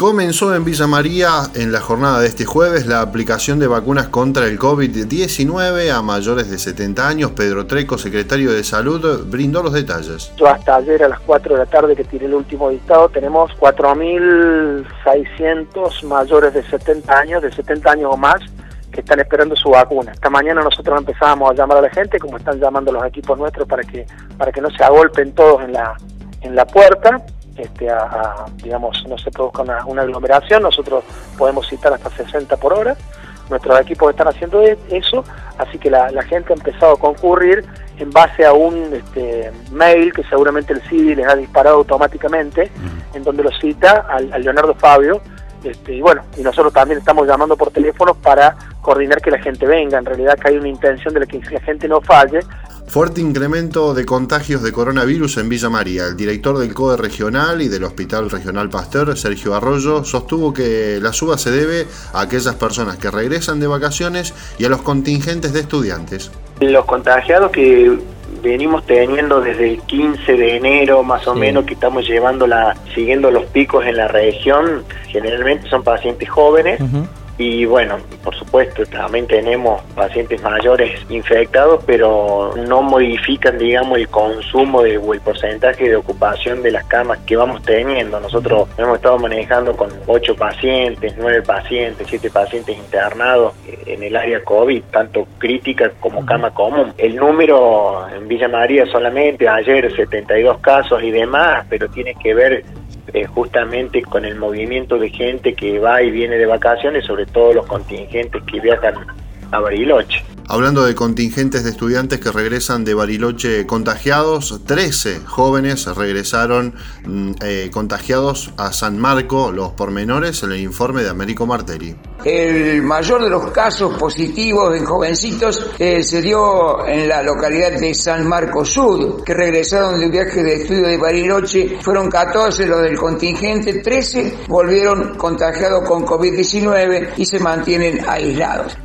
Comenzó en Villa María en la jornada de este jueves la aplicación de vacunas contra el COVID-19 a mayores de 70 años. Pedro Treco, secretario de Salud, brindó los detalles. Hasta ayer a las 4 de la tarde que tiré el último dictado tenemos 4.600 mayores de 70 años, de 70 años o más, que están esperando su vacuna. Esta mañana nosotros empezábamos a llamar a la gente, como están llamando los equipos nuestros, para que, para que no se agolpen todos en la, en la puerta este, a, digamos, no se produzca una, aglomeración, nosotros podemos citar hasta 60 por hora, nuestros equipos están haciendo e, eso, así que la, gente ha empezado a concurrir en base a un este, mail que seguramente el CIDI les ha disparado automáticamente, en donde lo cita al, Leonardo Fabio, este, y bueno, y nosotros también estamos llamando por teléfono para coordinar que la gente venga, en realidad que hay una intención de que la gente no falle, Fuerte incremento de contagios de coronavirus en Villa María. El director del COE regional y del Hospital Regional Pasteur, Sergio Arroyo, sostuvo que la suba se debe a aquellas personas que regresan de vacaciones y a los contingentes de estudiantes. Los contagiados que venimos teniendo desde el 15 de enero más o menos que estamos llevando la siguiendo los picos en la región generalmente son pacientes jóvenes y bueno, por supuesto, también tenemos pacientes mayores infectados, pero no modifican, digamos, el consumo de, o el porcentaje de ocupación de las camas que vamos teniendo. Nosotros hemos estado manejando con 8 pacientes, 9 pacientes, 7 pacientes internados en el área COVID, tanto crítica como cama común. El número en Villa María solamente, ayer 72 casos y demás, pero tiene que ver eh, justamente con el movimiento de gente que va y viene de vacaciones, sobre todo los contingentes que viajan a Bariloche. Hablando de contingentes de estudiantes que regresan de Bariloche contagiados, 13 jóvenes regresaron mm, eh, contagiados a San Marco, los pormenores en el informe de Américo Martelli. El mayor de los casos positivos en jovencitos eh, se dio en la localidad de San Marco Sud, que regresaron de un viaje de estudio de Bariloche. Fueron 14 los del contingente, 13 volvieron contagiados con COVID-19 y se mantienen aislados.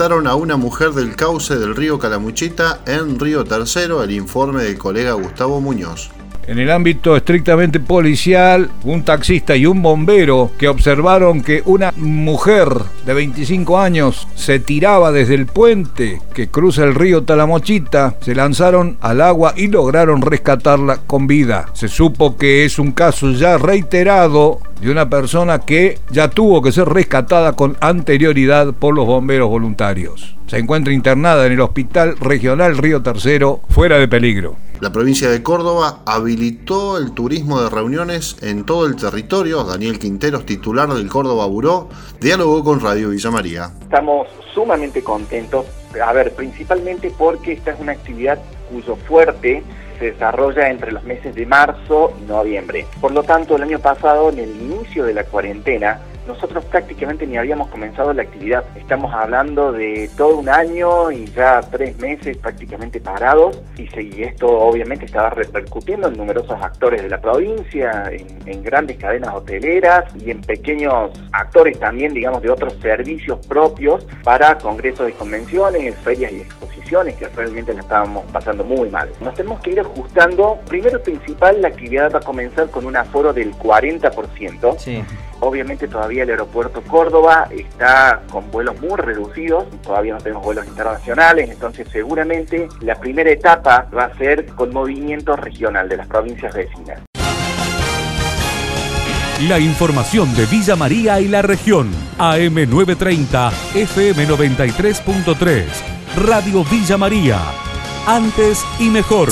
A una mujer del cauce del río Calamuchita en Río Tercero, el informe del colega Gustavo Muñoz. En el ámbito estrictamente policial, un taxista y un bombero que observaron que una mujer de 25 años se tiraba desde el puente que cruza el río Talamochita, se lanzaron al agua y lograron rescatarla con vida. Se supo que es un caso ya reiterado de una persona que ya tuvo que ser rescatada con anterioridad por los bomberos voluntarios. Se encuentra internada en el Hospital Regional Río Tercero, fuera de peligro. La provincia de Córdoba habilitó el turismo de reuniones en todo el territorio. Daniel Quinteros, titular del Córdoba Buró, dialogó con Radio Villa María. Estamos sumamente contentos, a ver, principalmente porque esta es una actividad cuyo fuerte se desarrolla entre los meses de marzo y noviembre. Por lo tanto, el año pasado, en el inicio de la cuarentena, nosotros prácticamente ni habíamos comenzado la actividad. Estamos hablando de todo un año y ya tres meses prácticamente parados y, esto obviamente estaba repercutiendo en numerosos actores de la provincia, en, grandes cadenas hoteleras y en pequeños actores también, digamos, de otros servicios propios para congresos y convenciones, ferias y exposiciones que realmente la estábamos pasando muy mal. Nos tenemos que ir ajustando. Primero principal, la actividad va a comenzar con un aforo del 40%. Sí. Obviamente todavía el aeropuerto Córdoba está con vuelos muy reducidos, todavía no tenemos vuelos internacionales, entonces seguramente la primera etapa va a ser con movimiento regional de las provincias vecinas. La información de Villa María y la región, AM930, FM93.3, Radio Villa María, antes y mejor.